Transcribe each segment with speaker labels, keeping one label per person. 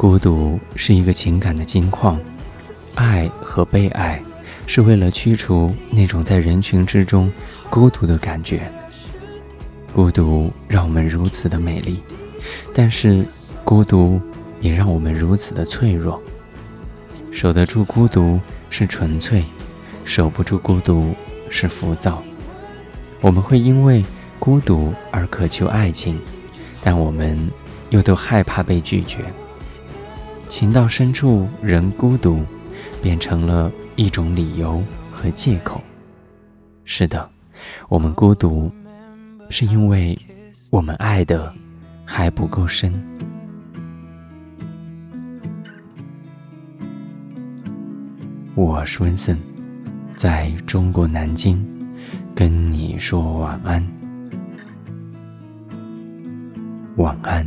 Speaker 1: 孤独是一个情感的金矿，爱和被爱是为了驱除那种在人群之中孤独的感觉。孤独让我们如此的美丽，但是孤独也让我们如此的脆弱。守得住孤独是纯粹，守不住孤独是浮躁。我们会因为孤独而渴求爱情，但我们又都害怕被拒绝。情到深处人孤独，变成了一种理由和借口。是的，我们孤独。是因为我们爱的还不够深。我是温森，在中国南京跟你说晚安，晚安。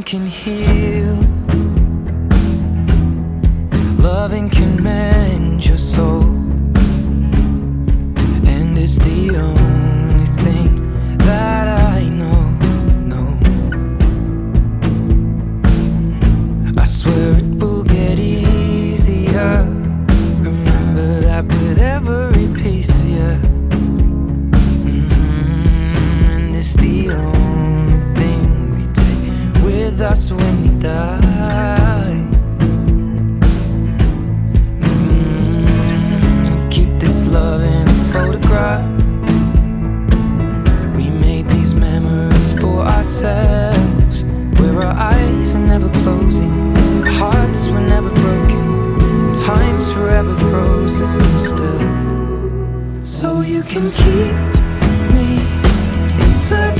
Speaker 2: Loving can heal, loving can mend you can keep me inside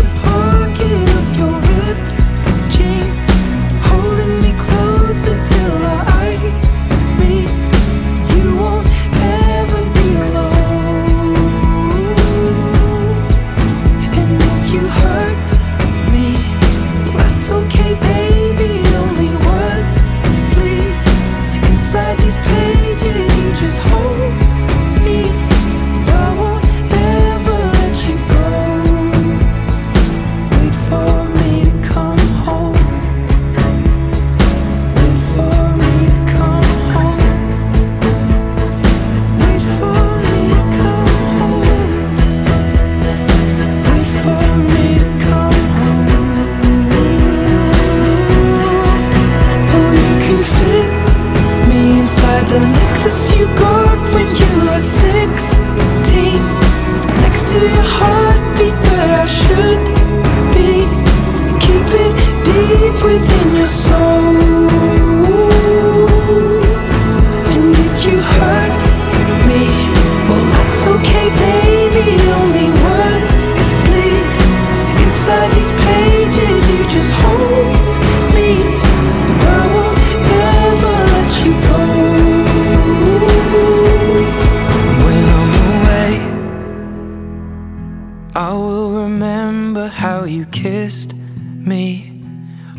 Speaker 2: I will remember how you kissed me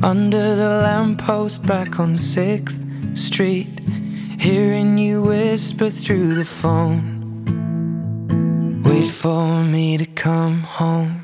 Speaker 2: under the lamppost back on 6th Street, hearing you whisper through the phone. Wait for me to come home.